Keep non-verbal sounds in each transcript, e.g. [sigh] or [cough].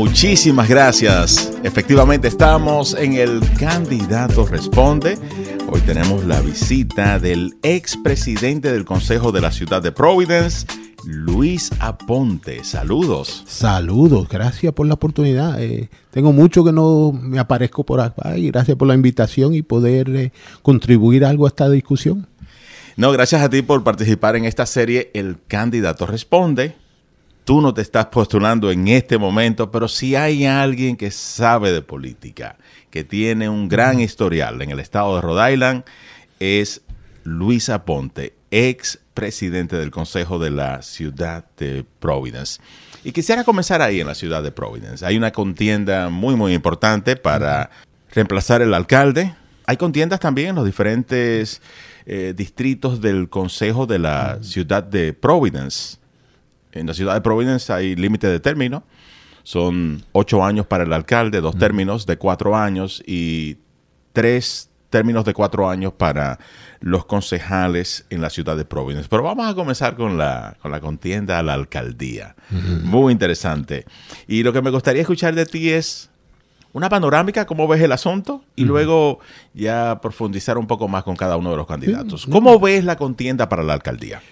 Muchísimas gracias. Efectivamente estamos en el Candidato Responde. Hoy tenemos la visita del expresidente del Consejo de la Ciudad de Providence, Luis Aponte. Saludos. Saludos, gracias por la oportunidad. Eh, tengo mucho que no me aparezco por acá y gracias por la invitación y poder eh, contribuir algo a esta discusión. No, gracias a ti por participar en esta serie El Candidato Responde tú no te estás postulando en este momento, pero si hay alguien que sabe de política, que tiene un gran historial en el estado de Rhode Island, es Luis Aponte, ex presidente del Consejo de la Ciudad de Providence. Y quisiera comenzar ahí en la ciudad de Providence. Hay una contienda muy, muy importante para reemplazar el alcalde. Hay contiendas también en los diferentes eh, distritos del Consejo de la Ciudad de Providence. En la ciudad de Providence hay límite de término. Son ocho años para el alcalde, dos términos de cuatro años y tres términos de cuatro años para los concejales en la ciudad de Providence. Pero vamos a comenzar con la, con la contienda a la alcaldía. Muy interesante. Y lo que me gustaría escuchar de ti es una panorámica, cómo ves el asunto, y luego ya profundizar un poco más con cada uno de los candidatos. ¿Cómo ves la contienda para la alcaldía?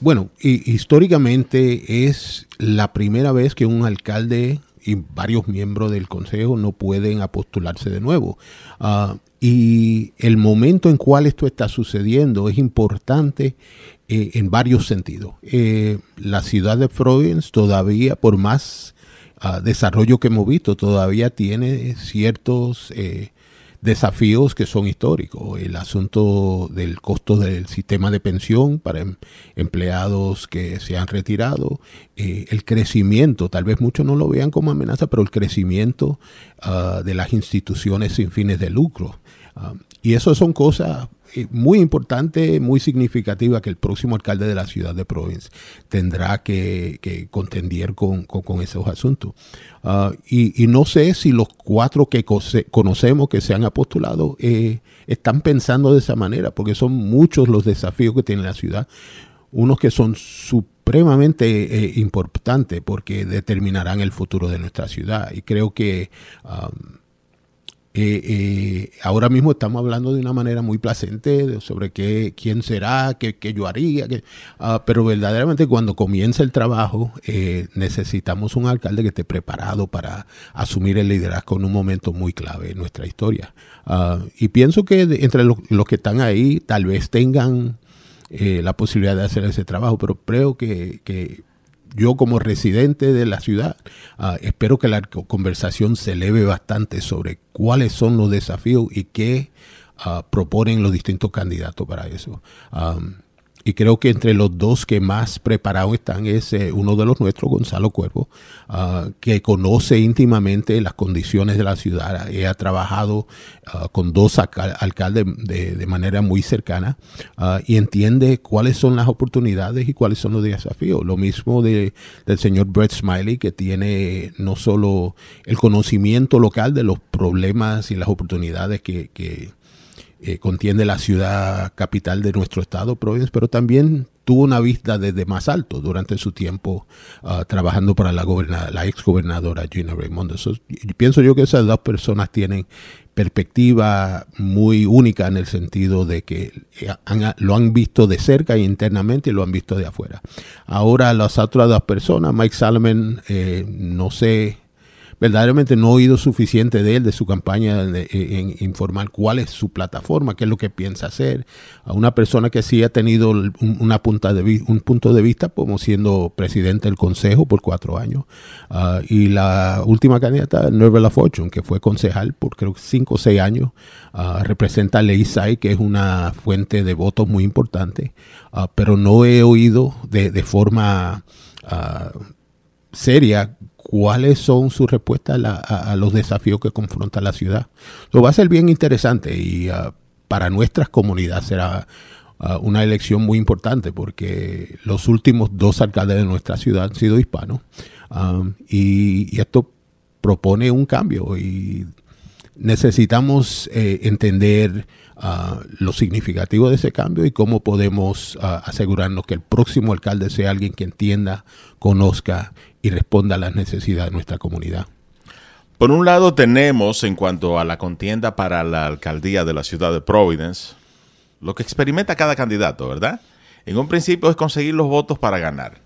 Bueno, históricamente es la primera vez que un alcalde y varios miembros del consejo no pueden apostularse de nuevo. Ah, y el momento en cual esto está sucediendo es importante eh, en varios sentidos. Eh, la ciudad de Providence todavía, por más ah, desarrollo que hemos visto, todavía tiene ciertos eh, desafíos que son históricos. El asunto del costo del sistema de pensión para em, empleados que se han retirado, eh, el crecimiento, tal vez muchos no lo vean como amenaza, pero el crecimiento ah, de las instituciones sin fines de lucro. Ah, y eso son cosas eh, muy importante, muy significativa que el próximo alcalde de la ciudad de Providence tendrá que, que contender con, esos asuntos. Ah, y, no sé si los cuatro que conocemos que se han apostulado eh, están pensando de esa manera, porque son muchos los desafíos que tiene la ciudad, unos que son supremamente eh, importantes porque determinarán el futuro de nuestra ciudad. Y creo que... Eh, eh, ahora mismo estamos hablando de una manera muy placente sobre qué, quién será, qué, qué yo haría, ah, pero verdaderamente cuando comienza el trabajo eh, necesitamos un alcalde que esté preparado para asumir el liderazgo en un momento muy clave en nuestra historia. Ah, y pienso que entre los, que están ahí tal vez tengan la posibilidad de hacer ese trabajo, pero creo que yo como residente de la ciudad, ah, espero que la conversación se eleve bastante sobre cuáles son los desafíos y qué ah, proponen los distintos candidatos para eso. Y creo que entre los dos que más preparados están es eh, uno de los nuestros, Gonzalo Cuervo, ah, que conoce íntimamente las condiciones de la ciudad. ha trabajado ah, con dos alcaldes de, manera muy cercana ah, y entiende cuáles son las oportunidades y cuáles son los desafíos. Lo mismo de, del señor Brett Smiley, que tiene no solo el conocimiento local de los problemas y las oportunidades que, que eh, contiene la ciudad capital de nuestro estado, Providence, pero también tuvo una vista desde más alto durante su tiempo ah, trabajando para la, la ex gobernadora Gina Raimondo. pienso yo que esas dos personas tienen perspectiva muy única en el sentido de que eh, lo han visto de cerca e internamente y lo han visto de afuera. Ahora las otras dos personas, Mike Salomon, eh, no sé verdaderamente no he oído suficiente de él, de su campaña, en, informar cuál es su plataforma, qué es lo que piensa hacer. A una persona que sí ha tenido una punta de, un punto de vista como siendo presidente del consejo por cuatro años. Ah, y la última candidata, Nerva Fortune, que fue concejal por creo cinco o seis años, uh, representa a Leisai, que es una fuente de votos muy importante, ah, pero no he oído de, de forma seria cuáles son sus respuestas a, los desafíos que confronta la ciudad. Lo va a ser bien interesante y uh, para nuestras comunidades será uh, una elección muy importante porque los últimos dos alcaldes de nuestra ciudad han sido hispanos um, y, esto propone un cambio y necesitamos eh, entender uh, lo significativo de ese cambio y cómo podemos asegurarnos que el próximo alcalde sea alguien que entienda, conozca y responda a las necesidades de nuestra comunidad. Por un lado tenemos en cuanto a la contienda para la alcaldía de la ciudad de Providence, lo que experimenta cada candidato, ¿verdad? En un principio es conseguir los votos para ganar.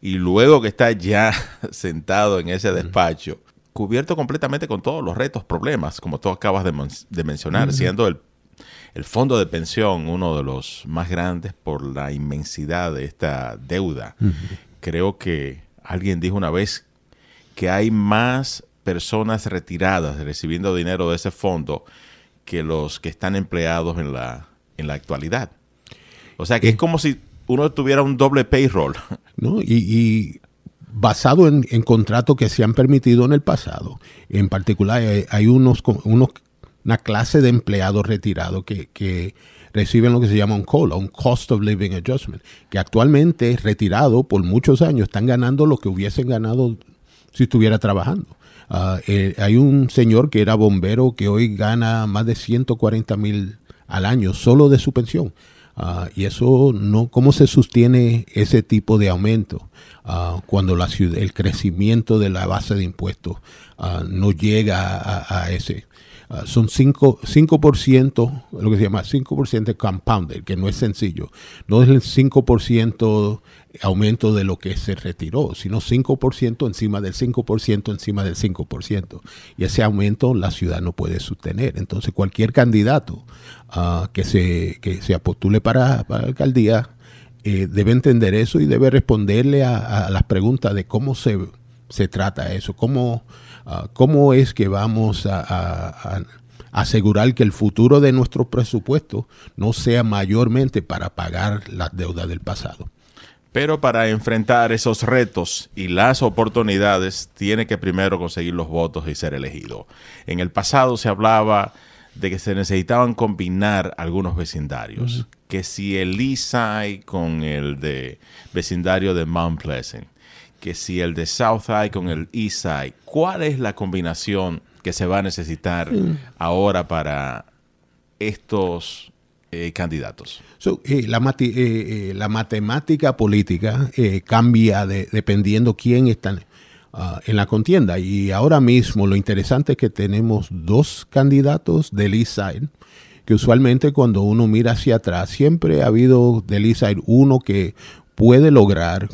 Y luego que está ya [laughs] sentado en ese despacho, cubierto completamente con todos los retos, problemas, como tú acabas de, mencionar, siendo el, el, fondo de pensión uno de los más grandes por la inmensidad de esta deuda. Creo que alguien dijo una vez que hay más personas retiradas recibiendo dinero de ese fondo que los que están empleados en la, en la actualidad. O sea que es como si uno tuviera un doble payroll. [laughs] ¿No? Y, basado en, contratos que se han permitido en el pasado. En particular, hay, unos, unos, una clase de empleados retirados que, que reciben lo que se llama un COLA, un Cost of Living Adjustment, que actualmente retirado por muchos años están ganando lo que hubiesen ganado si estuviera trabajando. Ah, eh, hay un señor que era bombero que hoy gana más de 140 mil al año solo de su pensión. Ah, y eso no, ¿cómo se sostiene ese tipo de aumento ah, cuando el crecimiento de la base de impuestos no llega a ese? Son 5%, 5%, lo que se llama 5% de compounded, que no es sencillo. No es el 5% aumento de lo que se retiró, sino 5% encima del 5% encima del 5%. Y ese aumento la ciudad no puede sostener. Entonces cualquier candidato uh, que, se, que se postule para, la alcaldía eh, debe entender eso y debe responderle a, las preguntas de cómo se, se trata eso, cómo, uh, cómo es que vamos a, a asegurar que el futuro de nuestro presupuesto no sea mayormente para pagar las deudas del pasado. Pero para enfrentar esos retos y las oportunidades, tiene que primero conseguir los votos y ser elegido. En el pasado se hablaba de que se necesitaban combinar algunos vecindarios, que si el Eastside con el de vecindario de Mount Pleasant, que si el de Southside con el Eastside, ¿cuál es la combinación que se va a necesitar mm. ahora para estos eh, candidatos? Eh, la, eh, la, matemática política cambia dependiendo quién está ah, en la contienda. Y ahora mismo lo interesante es que tenemos dos candidatos del East Side, que usualmente cuando uno mira hacia atrás, siempre ha habido del East Side uno que puede lograr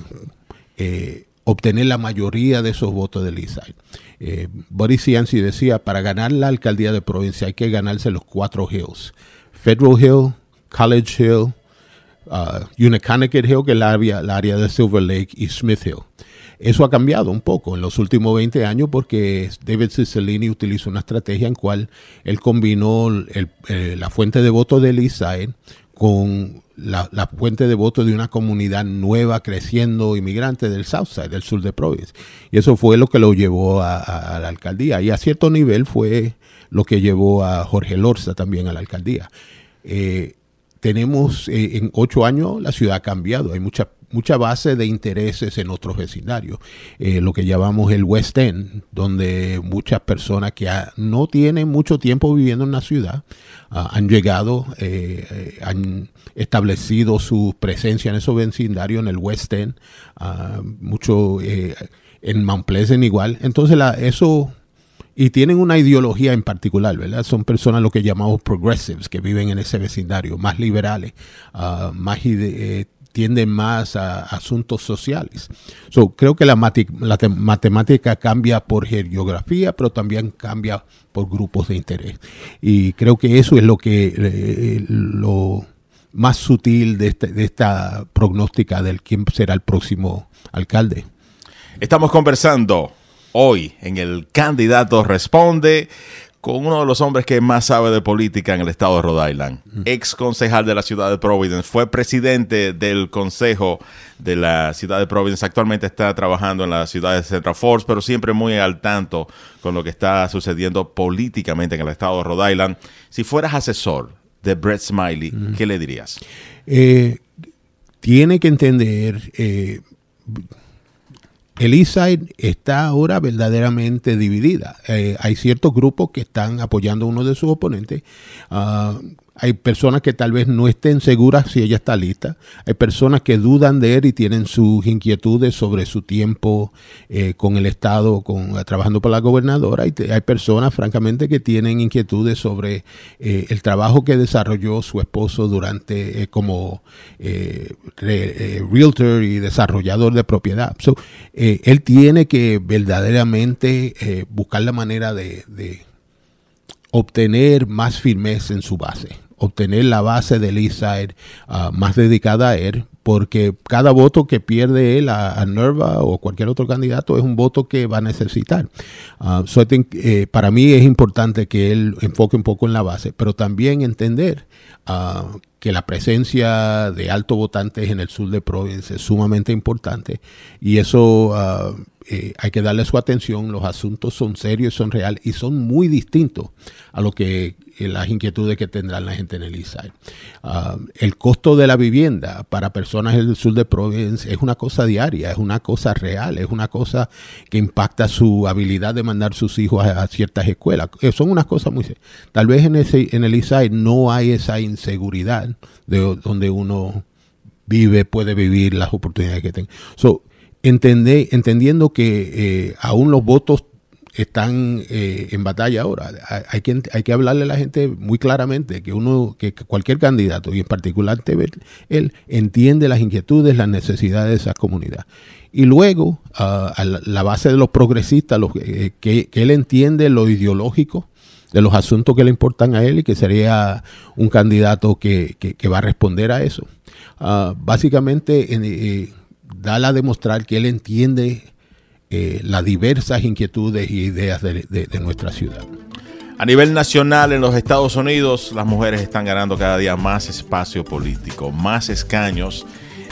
obtener la mayoría de esos votos del Side. Eh, Boris Cianci decía, para ganar la alcaldía de provincia hay que ganarse los cuatro hills. Federal Hill, College Hill, uh, Hill, que es el área, de Silver Lake, y Smith Hill. Eso ha cambiado un poco en los últimos 20 años porque David Cicilline utilizó una estrategia en cual él combinó la fuente de votos del Eastside con la, fuente de votos de una comunidad nueva creciendo inmigrante del Southside, del sur de Providence. Y eso fue lo que lo llevó a, la alcaldía. Y a cierto nivel fue lo que llevó a Jorge Lorza también a la alcaldía. Eh, tenemos eh, en ocho años la ciudad ha cambiado, hay mucha, mucha base de intereses en otros vecindarios, eh, lo que llamamos el West End, donde muchas personas que no tienen mucho tiempo viviendo en la ciudad ah, han llegado, eh, han establecido su presencia en esos vecindarios en el West End, ah, mucho en Mount Pleasant igual, entonces eso y tienen una ideología en particular, ¿verdad? Son personas lo que llamamos progressives, que viven en ese vecindario, más liberales, uh, más eh, tienden más a asuntos sociales. So, creo que la, matemática cambia por geografía, pero también cambia por grupos de interés. Y creo que eso es lo que eh, lo más sutil de, este, de esta prognóstica del quién será el próximo alcalde. Estamos conversando hoy en el Candidato Responde con uno de los hombres que más sabe de política en el estado de Rhode Island, ex concejal de la ciudad de Providence, fue presidente del consejo de la ciudad de Providence, actualmente está trabajando en la ciudad de Central Falls, pero siempre muy al tanto con lo que está sucediendo políticamente en el estado de Rhode Island. Si fueras asesor de Brett Smiley, ¿qué le dirías? Eh, tiene que entender... Eh, el Eastside está ahora verdaderamente dividida. Eh, hay ciertos grupos que están apoyando a uno de sus oponentes. Ah, hay personas que tal vez no estén seguras si ella está lista. Hay personas que dudan de él y tienen sus inquietudes sobre su tiempo eh, con el Estado, con trabajando por la gobernadora. Hay, hay personas, francamente, que tienen inquietudes sobre eh, el trabajo que desarrolló su esposo durante eh, como realtor y desarrollador de propiedad. él tiene que verdaderamente buscar la manera de obtener más firmeza en su base obtener la base del Eastside uh, más dedicada a él, porque cada voto que pierde él a, Nerva o cualquier otro candidato es un voto que va a necesitar. Uh, eh, para mí es importante que él enfoque un poco en la base, pero también entender uh, que la presencia de altos votantes en el sur de Providence es sumamente importante y eso eh, hay que darle su atención. Los asuntos son serios, son reales y son muy distintos a lo que las inquietudes que tendrá la gente en el Eastside. Ah, el costo de la vivienda para personas del sur de Providence es una cosa diaria, es una cosa real, es una cosa que impacta su habilidad de mandar sus hijos a, ciertas escuelas. Eh, son unas cosas muy... Tal vez en, ese, en el Eastside no hay esa inseguridad de donde uno vive, puede vivir las oportunidades que tenga. Entendiendo que eh, aún los votos están eh, en batalla ahora. Hay que, hay que hablarle a la gente muy claramente que uno, que cualquier candidato, y en particular él, entiende las inquietudes, las necesidades de esa comunidad. Y luego, a la base de los progresistas, eh, que, él entiende lo ideológico de los asuntos que le importan a él y que sería un candidato que, va a responder a eso. Ah, básicamente, eh, da a demostrar que él entiende eh, las diversas inquietudes y ideas de, nuestra ciudad. A nivel nacional en los Estados Unidos, las mujeres están ganando cada día más espacio político, más escaños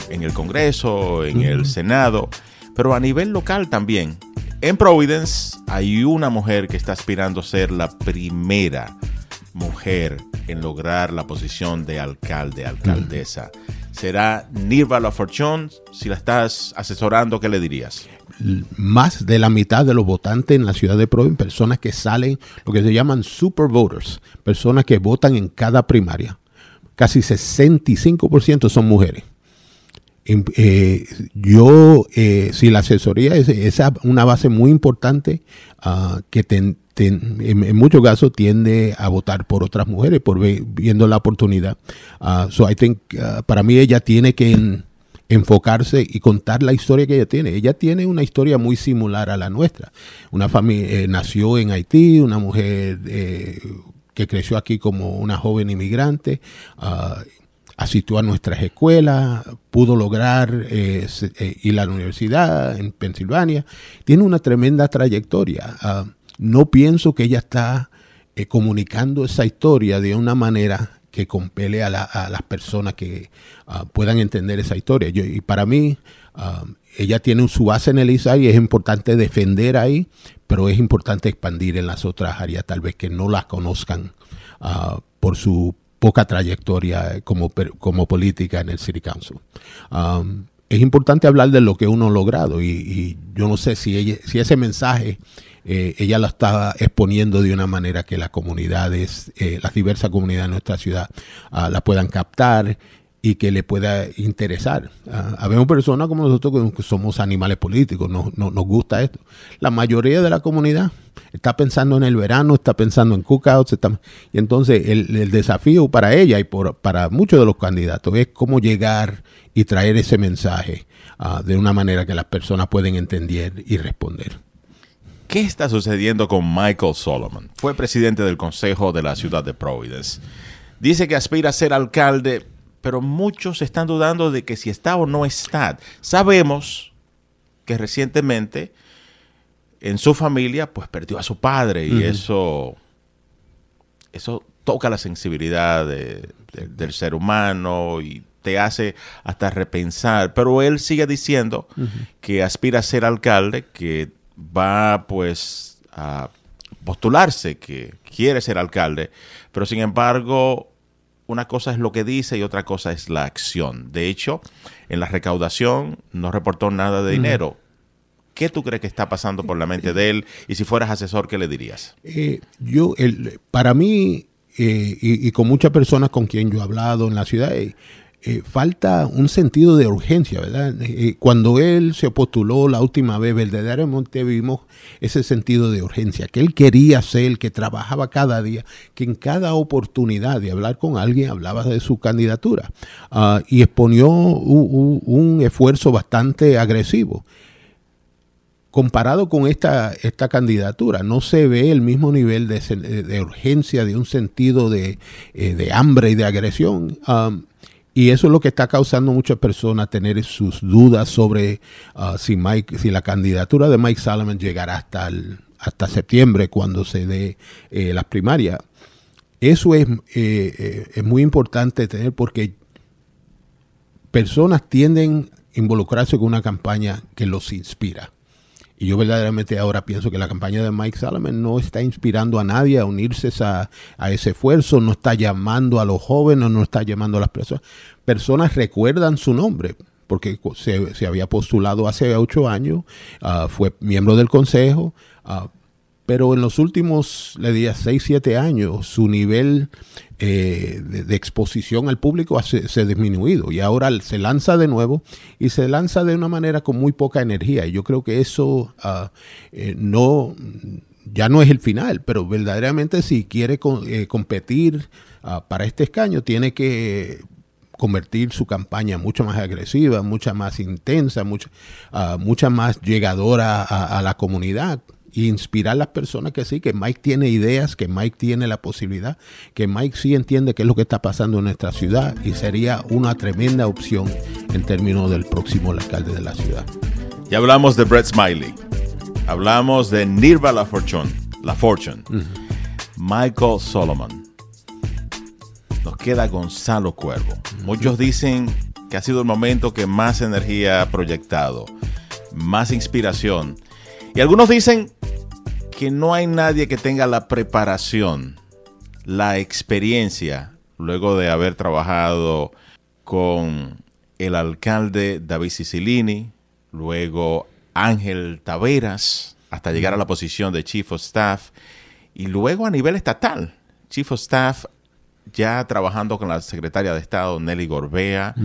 en el Congreso, en el Senado, pero a nivel local también. En Providence hay una mujer que está aspirando a ser la primera mujer en lograr la posición de alcalde, alcaldesa. ¿Será Nirva La Fortune? Si la estás asesorando, ¿qué le dirías? más de la mitad de los votantes en la ciudad de Providence, personas que salen, lo que se llaman super voters, personas que votan en cada primaria. Casi 65% son mujeres. Eh, yo, eh, si la asesoría es, una base muy importante uh, que en, muchos casos tiende a votar por otras mujeres, por viendo la oportunidad. Uh, so I think, uh, para mí ella tiene que enfocarse y contar la historia que ella tiene. Ella tiene una historia muy similar a la nuestra. Una familia eh, nació en Haití, una mujer eh, que creció aquí como una joven inmigrante. Uh, asistió a nuestras escuelas, pudo lograr eh, ir a la universidad en Pensilvania. Tiene una tremenda trayectoria. No pienso que ella está comunicando esa historia de una manera que compele a, las personas que ah, puedan entender esa historia. y para mí, ah, ella tiene su base en el ISA y es importante defender ahí, pero es importante expandir en las otras áreas, tal vez que no las conozcan ah, por su poca trayectoria como, como política en el City Council. es importante hablar de lo que uno ha logrado y, yo no sé si ese mensaje eh, ella la está exponiendo de una manera que las comunidades, eh, las diversas comunidades de nuestra ciudad uh, la puedan captar y que le pueda interesar. Uh, habemos personas como nosotros que somos animales políticos, no, nos gusta esto. La mayoría de la comunidad está pensando en el verano, está pensando en cookouts, y entonces el, desafío para ella y por, para muchos de los candidatos es cómo llegar y traer ese mensaje uh, de una manera que las personas pueden entender y responder. ¿Qué está sucediendo con Michael Solomon? Fue presidente del Consejo de la ciudad de Providence. Dice que aspira a ser alcalde, pero muchos están dudando de que si está o no está. Sabemos que recientemente en su familia pues perdió a su padre y eso, eso toca la sensibilidad del ser humano y te hace hasta repensar. Pero él sigue diciendo que aspira a ser alcalde, que va pues a postularse, que quiere ser alcalde, pero sin embargo una cosa es lo que dice y otra cosa es la acción. De hecho, en la recaudación no reportó nada de dinero. ¿Qué tú crees que está pasando por la mente de él? Y si fueras asesor, ¿qué le dirías? Eh, yo, el, para mí, y, con muchas personas con quien yo he hablado en la ciudad, eh, falta un sentido de urgencia, ¿verdad? Eh, cuando él se postuló la última vez, verdaderamente vimos ese sentido de urgencia, que él quería ser, que trabajaba cada día, que en cada oportunidad de hablar con alguien hablaba de su candidatura ah, y exponió un, esfuerzo bastante agresivo comparado con esta, esta candidatura, no se ve el mismo nivel de, urgencia, de un sentido de, eh, de, hambre y de agresión. Ah, y eso es lo que está causando muchas personas tener sus dudas sobre uh, si, Mike, si la candidatura de Mike Salomon llegará hasta, hasta septiembre cuando se dé eh, las primarias. Eso es, eh, eh, es muy importante tener porque personas tienden a involucrarse con una campaña que los inspira. Y yo verdaderamente ahora pienso que la campaña de Mike Salomon no está inspirando a nadie a unirse a, ese esfuerzo, no está llamando a los jóvenes, no está llamando a las personas. Personas recuerdan su nombre, porque se, había postulado hace ocho años, ah, fue miembro del consejo, uh, pero en los últimos, le diría, seis, siete años, su nivel eh, de, exposición al público se, ha disminuido y ahora se lanza de nuevo y se lanza de una manera con muy poca energía. Y yo creo que eso ah, eh, no, ya no es el final, pero verdaderamente si quiere eh, competir ah, para este escaño, tiene que convertir su campaña mucho más agresiva, mucha más intensa, mucha, ah, mucha más llegadora a la comunidad inspirar a las personas que sí, que Mike tiene ideas, que Mike tiene la posibilidad, que Mike sí entiende qué es lo que está pasando en nuestra ciudad y sería una tremenda opción en términos del próximo alcalde de la ciudad. Ya hablamos de Brett Smiley, hablamos de Nirva La Fortune, La Fortune, Michael Solomon. Nos queda Gonzalo Cuervo. Muchos dicen que ha sido el momento que más energía ha proyectado, más inspiración y algunos dicen que no hay nadie que tenga la preparación, la experiencia, luego de haber trabajado con el alcalde David Sicilini, luego Ángel Taveras, hasta llegar a la posición de Chief of Staff, y luego a nivel estatal, Chief of Staff ya trabajando con la secretaria de Estado Nelly Gorbea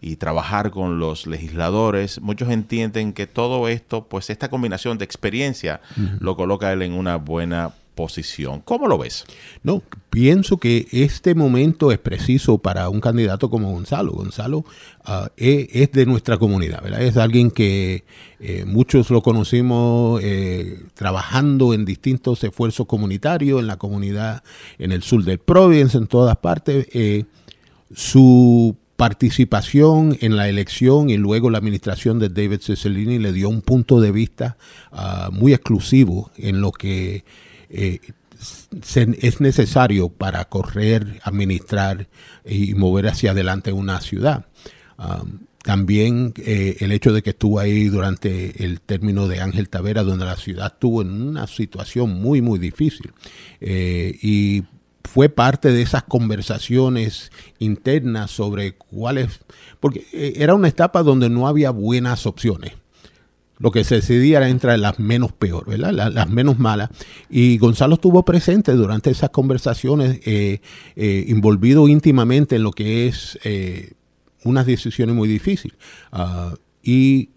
y trabajar con los legisladores, muchos entienden que todo esto, pues esta combinación de experiencia lo coloca él en una buena posición. ¿Cómo lo ves? No, pienso que este momento es preciso para un candidato como Gonzalo. Gonzalo ah, e, es, de nuestra comunidad, ¿verdad? Es alguien que eh, muchos lo conocimos eh, trabajando en distintos esfuerzos comunitarios en la comunidad en el sur del Providence, en todas partes. Eh, su participación en la elección y luego la administración de David Cicilline le dio un punto de vista ah, muy exclusivo en lo que eh, es necesario para correr, administrar y mover hacia adelante una ciudad. también eh, el hecho de que estuvo ahí durante el término de Ángel Tavera, donde la ciudad estuvo en una situación muy, muy difícil. Eh, y fue parte de esas conversaciones internas sobre cuáles, porque era una etapa donde no había buenas opciones lo que se decidía era entre las menos peor, ¿verdad? Las, menos malas. Y Gonzalo estuvo presente durante esas conversaciones, eh, eh, íntimamente en lo que es eh, unas decisiones muy difíciles. Ah, y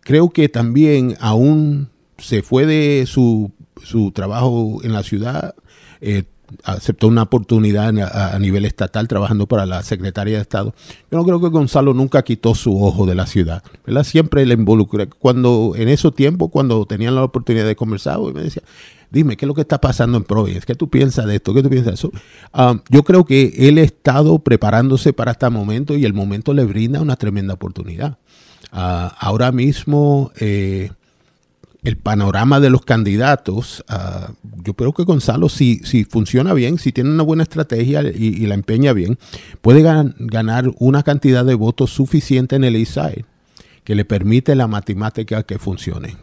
creo que también aún se fue de su, su trabajo en la ciudad, aceptó una oportunidad a, nivel estatal trabajando para la Secretaría de Estado. Yo no creo que Gonzalo nunca quitó su ojo de la ciudad, ¿verdad? Siempre le involucré. Cuando, en esos tiempos, cuando tenían la oportunidad de conversar, me decía, dime, ¿qué es lo que está pasando en Providence? ¿Qué tú piensas de esto? ¿Qué tú piensas de eso? Ah, yo creo que él ha estado preparándose para este momento y el momento le brinda una tremenda oportunidad. Ah, ahora mismo... Eh, el panorama de los candidatos, ah, yo creo que Gonzalo, si, si funciona bien, si tiene una buena estrategia y, la empeña bien, puede ganar una cantidad de votos suficiente en el Eastside que le permite la matemática que funcione.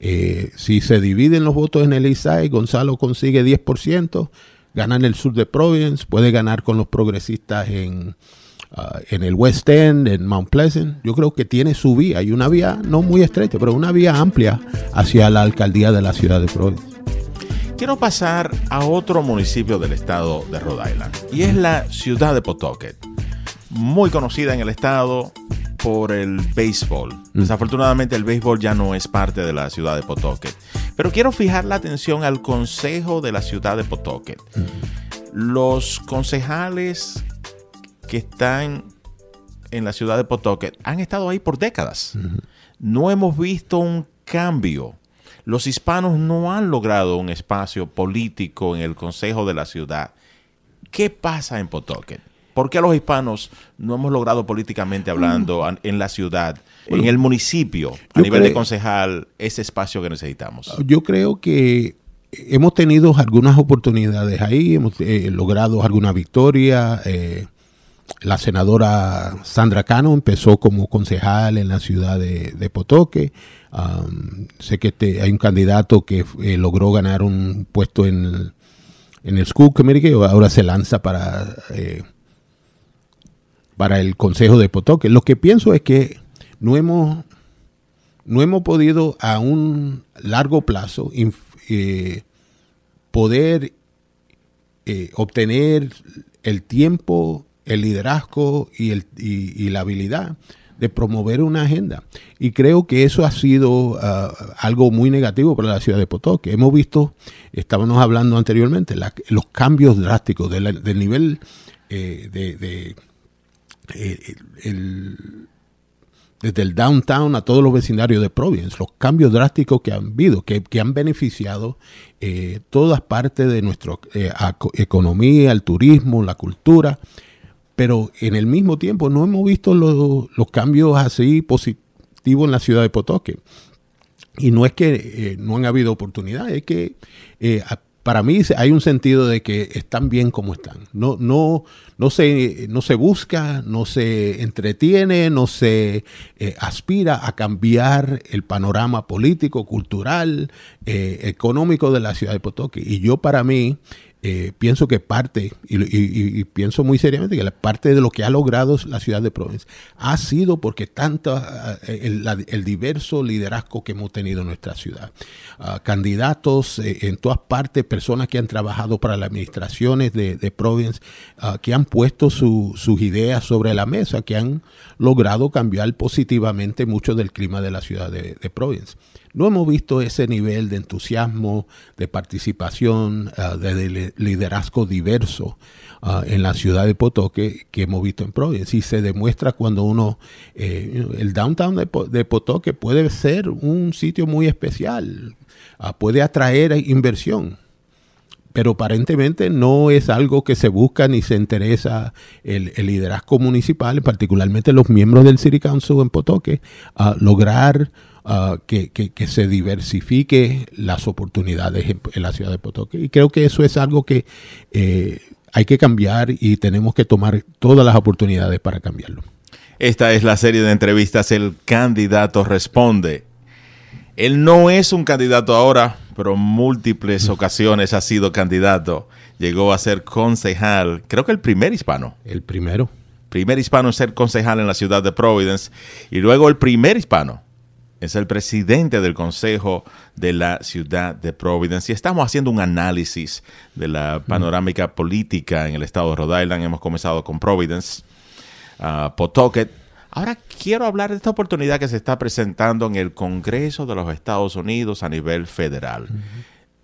Eh, si se dividen los votos en el Eastside, Gonzalo consigue 10%, gana en el sur de Providence, puede ganar con los progresistas en, Ah, en el West End, en Mount Pleasant, yo creo que tiene su vía y una vía no muy estrecha, pero una vía amplia hacia la alcaldía de la ciudad de Providence. Quiero pasar a otro municipio del estado de Rhode Island y es la ciudad de Pawtucket, muy conocida en el estado por el béisbol. Mm. Desafortunadamente el béisbol ya no es parte de la ciudad de Pawtucket, pero quiero fijar la atención al consejo de la ciudad de Pawtucket. Mm. Los concejales que están en la ciudad de Pawtucket han estado ahí por décadas. No hemos visto un cambio. Los hispanos no han logrado un espacio político en el consejo de la ciudad. ¿Qué pasa en Pawtucket? ¿Por qué los hispanos no hemos logrado políticamente hablando en la ciudad, en el municipio, a nivel de concejal, ese espacio que necesitamos? Yo creo que hemos tenido algunas oportunidades ahí, hemos eh, logrado alguna victoria. Eh, la senadora Sandra Cano empezó como concejal en la ciudad de, Potoque. sé que hay un candidato que eh, logró ganar un puesto en, en el School Committee ahora se lanza para, eh, para el Consejo de Potoque. Lo que pienso es que no hemos, no hemos podido a un largo plazo eh, poder obtener el tiempo el liderazgo y, el, y, la habilidad de promover una agenda. Y creo que eso ha sido ah, algo muy negativo para la ciudad de Potoque. Hemos visto, estábamos hablando anteriormente, los cambios drásticos del nivel eh, de, eh, desde el downtown a todos los vecindarios de Providence, los cambios drásticos que han habido, que, han beneficiado eh, todas partes de nuestra economía, el turismo, la cultura pero en el mismo tiempo no hemos visto los, cambios así positivos en la ciudad de Potoque. Y no es que eh, no han habido oportunidades, es que eh, para mí hay un sentido de que están bien como están. No, no, no, se, no se busca, no se entretiene, no se eh, aspira a cambiar el panorama político, cultural, económico de la ciudad de Potoque. Y yo para mí eh, pienso que parte, y, pienso muy seriamente que parte de lo que ha logrado la ciudad de Provence ha sido porque tanto eh, el, diverso liderazgo que hemos tenido en nuestra ciudad. Ah, candidatos eh, en todas partes, personas que han trabajado para las administraciones de, de Provence, ah, que han puesto sus ideas sobre la mesa, que han logrado cambiar positivamente mucho del clima de la ciudad de, de Provence. No hemos visto ese nivel de entusiasmo, de participación, ah, de, liderazgo diverso ah, en la ciudad de Potoque que hemos visto en Providence. Y se demuestra cuando uno, eh, el downtown de, Potoque puede ser un sitio muy especial, ah, puede atraer inversión pero aparentemente no es algo que se busca ni se interesa el, liderazgo municipal, particularmente los miembros del City Council en Potoque, a lograr Ah, que, se diversifique las oportunidades en, la ciudad de Potoque. Y creo que eso es algo que eh, hay que cambiar y tenemos que tomar todas las oportunidades para cambiarlo. Esta es la serie de entrevistas El candidato responde. Él no es un candidato ahora, pero múltiples ocasiones ha sido candidato. Llegó a ser concejal, creo que el primer hispano. El primero. Primer hispano en ser concejal en la ciudad de Providence y luego el primer hispano es el presidente del Consejo de la Ciudad de Providence y estamos haciendo un análisis de la panorámica política en el estado de Rhode Island. Hemos comenzado con Providence, uh, Pawtucket. Ahora quiero hablar de esta oportunidad que se está presentando en el Congreso de los Estados Unidos a nivel federal.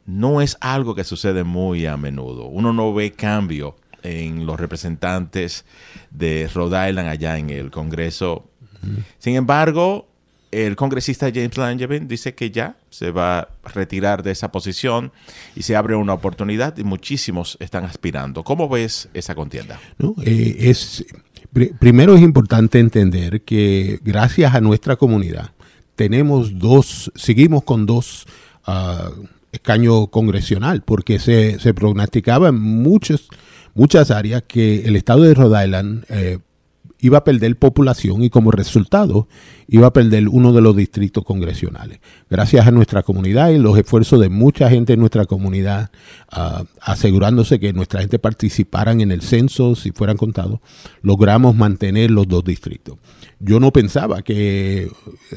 No es algo que sucede muy a menudo. Uno no ve cambio en los representantes de Rhode Island allá en el Congreso. Sin embargo, el congresista James Langevin dice que ya se va a retirar de esa posición y se abre una oportunidad y muchísimos están aspirando. ¿Cómo ves esa contienda? Eh, es, primero es importante entender que gracias a nuestra comunidad tenemos dos, seguimos con dos uh, escaños congresional porque se, se prognosticaba en muchos, muchas áreas que el estado de Rhode Island eh, iba a perder población y como resultado iba a perder uno de los distritos congresionales. Gracias a nuestra comunidad y los esfuerzos de mucha gente en nuestra comunidad, ah, asegurándose que nuestra gente participaran en el censo si fueran contados, logramos mantener los dos distritos. Yo no pensaba que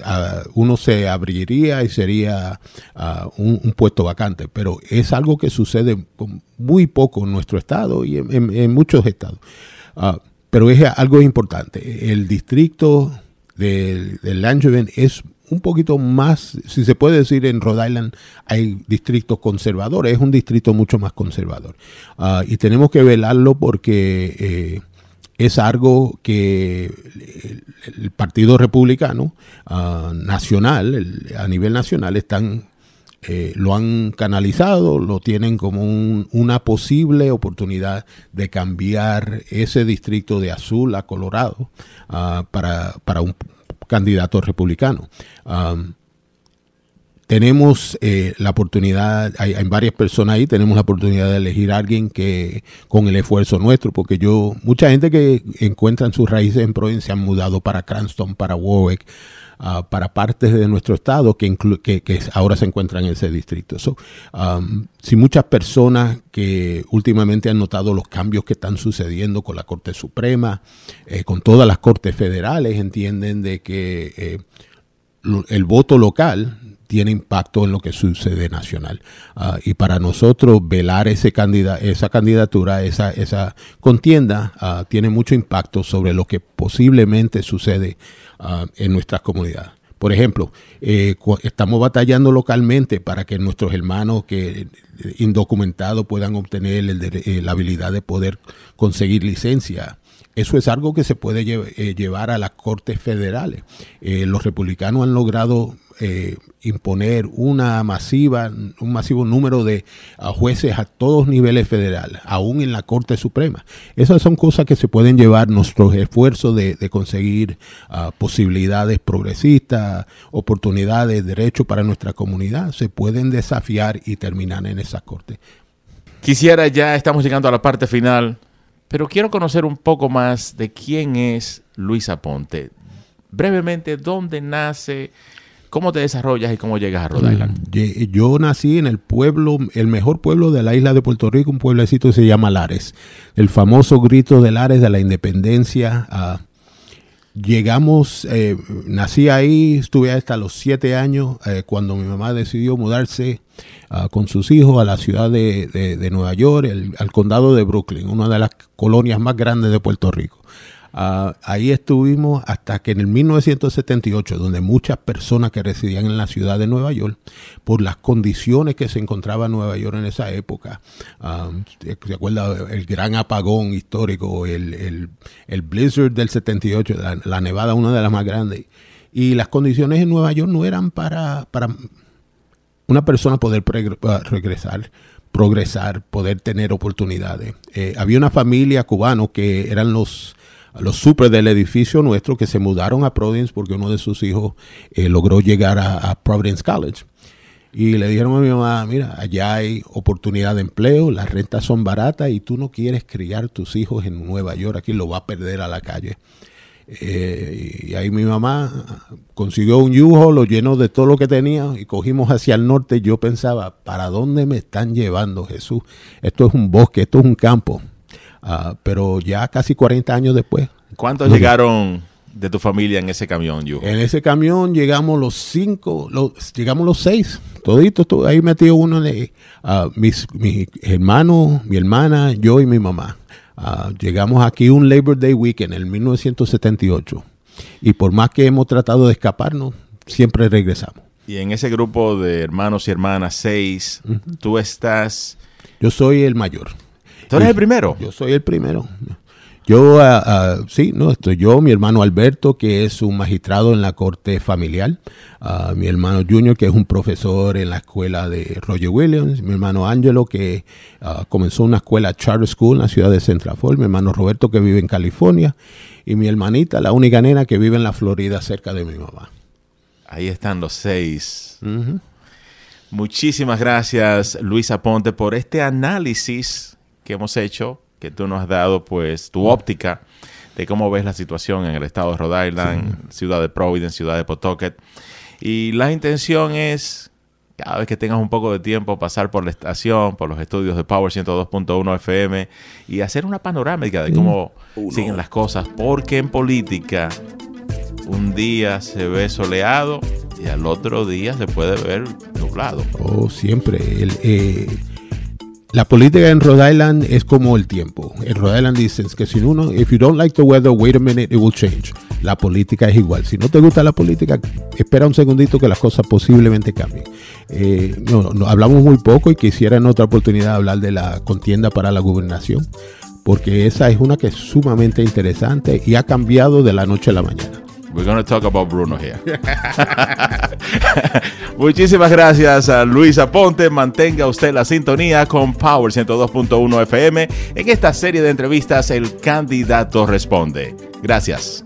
ah, uno se abriría y sería ah, un, puesto vacante, pero es algo que sucede muy poco en nuestro estado y en, muchos estados. Pero es algo importante. El distrito del, del es un poquito más, si se puede decir, en Rhode Island hay distritos conservadores, es un distrito mucho más conservador. Ah, y tenemos que velarlo porque eh, es algo que el, Partido Republicano ah, Nacional, a nivel nacional, están eh, lo han canalizado, lo tienen como una posible oportunidad de cambiar ese distrito de azul a colorado ah, para, para, un candidato republicano. tenemos eh, la oportunidad, hay, hay, varias personas ahí, tenemos la oportunidad de elegir a alguien que con el esfuerzo nuestro, porque yo, mucha gente que encuentran sus raíces en Provincia han mudado para Cranston, para Warwick, Ah, para partes de nuestro estado que, que, ahora se encuentran en ese distrito. Um, si muchas personas que últimamente han notado los cambios que están sucediendo con la Corte Suprema, eh, con todas las cortes federales, entienden de que eh, el voto local tiene impacto en lo que sucede nacional. Ah, y para nosotros velar ese esa candidatura, esa, esa contienda, ah, tiene mucho impacto sobre lo que posiblemente sucede Ah, en nuestras comunidades. Por ejemplo, eh, estamos batallando localmente para que nuestros hermanos que eh, indocumentados puedan obtener eh, la habilidad de poder conseguir licencia. Eso es algo que se puede llevar a las cortes federales. los republicanos han logrado eh, imponer una masiva, un masivo número de jueces a todos niveles federales, aún en la Corte Suprema. Esas son cosas que se pueden llevar nuestros esfuerzos de, conseguir ah, posibilidades progresistas, oportunidades, derechos para nuestra comunidad, se pueden desafiar y terminar en esa Corte. Quisiera ya, estamos llegando a la parte final, pero quiero conocer un poco más de quién es Luis Aponte. Brevemente, ¿dónde nace? ¿Cómo te desarrollas y cómo llegas a Rhode Island? Yo nací en el pueblo, el mejor pueblo de la isla de Puerto Rico, un pueblecito que se llama Lares. El famoso grito de Lares de la independencia. Ah, llegamos, eh, nací ahí, estuve hasta los siete años eh, cuando mi mamá decidió mudarse ah, con sus hijos a la ciudad de, Nueva York, al condado de Brooklyn, una de las colonias más grandes de Puerto Rico. Ah, ahí estuvimos hasta que en el 1978, donde muchas personas que residían en la ciudad de Nueva York, por las condiciones que se encontraba Nueva York en esa época, ¿se acuerda el gran apagón histórico, el, blizzard del 78, la, nevada, una de las más grandes? Y las condiciones en Nueva York no eran para, para una persona poder ah, regresar progresar, poder tener oportunidades. Eh, había una familia cubana que eran los los super del edificio nuestro que se mudaron a Providence porque uno de sus hijos eh, logró llegar a, Providence College. Y le dijeron a mi mamá, mira, allá hay oportunidad de empleo, las rentas son baratas y tú no quieres criar tus hijos en Nueva York, aquí lo va a perder a la calle. Eh, y ahí mi mamá consiguió un yujo, lo llenó de todo lo que tenía y cogimos hacia el norte. Yo pensaba, ¿para dónde me están llevando Jesús? Esto es un bosque, esto es un campo. Ah, pero ya casi 40 años después. ¿Cuántos llegaron de tu familia en ese camión, yo? En ese camión llegamos los cinco, los, llegamos los seis, toditos, todo, ahí metió uno de uh, mis, hermanos, mi hermana, yo y mi mamá. Ah, llegamos aquí un Labor Day Weekend en el 1978 y por más que hemos tratado de escaparnos, siempre regresamos. Y en ese grupo de hermanos y hermanas, seis, tú estás... Yo soy el mayor. ¿Tú eres el primero? Yo soy el primero. Yo, ah, ah, sí, no, estoy yo, mi hermano Alberto, que es un magistrado en la corte familiar, uh, mi hermano Junior, que es un profesor en la escuela de Roger Williams, mi hermano Angelo, que comenzó una escuela charter school en la ciudad de Central Falls, mi hermano Roberto, que vive en California, y mi hermanita, la única nena que vive en la Florida, cerca de mi mamá. Ahí están los seis. Muchísimas gracias, Luis Aponte, por este análisis que hemos hecho, que tú nos has dado pues tu óptica de cómo ves la situación en el estado de Rhode Island, ciudad de Providence, ciudad de Pawtucket. Y la intención es, cada vez que tengas un poco de tiempo, pasar por la estación, por los estudios de Power 102.1 FM y hacer una panorámica de cómo siguen las cosas, porque en política un día se ve soleado y al otro día se puede ver nublado. Oh, siempre. El, eh, la política en Rhode Island es como el tiempo. En Rhode Island dicen que si uno, if you don't like the weather, wait a minute, it will change. La política es igual. Si no te gusta la política, espera un segundito que las cosas posiblemente cambien. Eh, no, no, hablamos muy poco y quisiera en otra oportunidad hablar de la contienda para la gobernación, porque esa es una que es sumamente interesante y ha cambiado de la noche a la mañana. We're going to talk about Bruno here. [laughs] [laughs] Muchísimas gracias a Luis Aponte. Mantenga usted la sintonía con Power 102.1 FM en esta serie de entrevistas El Candidato Responde. Gracias.